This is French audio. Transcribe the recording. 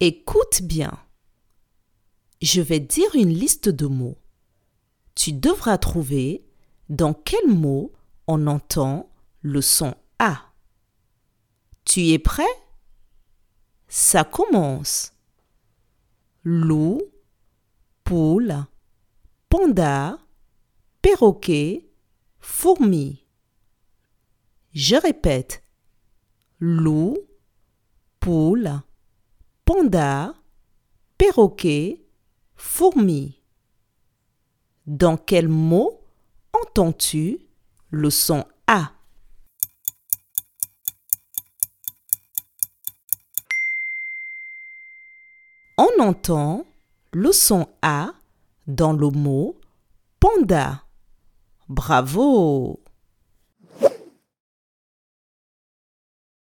Écoute bien. Je vais dire une liste de mots. Tu devras trouver dans quel mot on entend le son A. Tu es prêt? Ça commence. Loup, poule, panda, perroquet, fourmi. Je répète. Loup, poule, panda, perroquet, fourmi. Dans quel mot entends-tu le son A? On entend le son A dans le mot panda. Bravo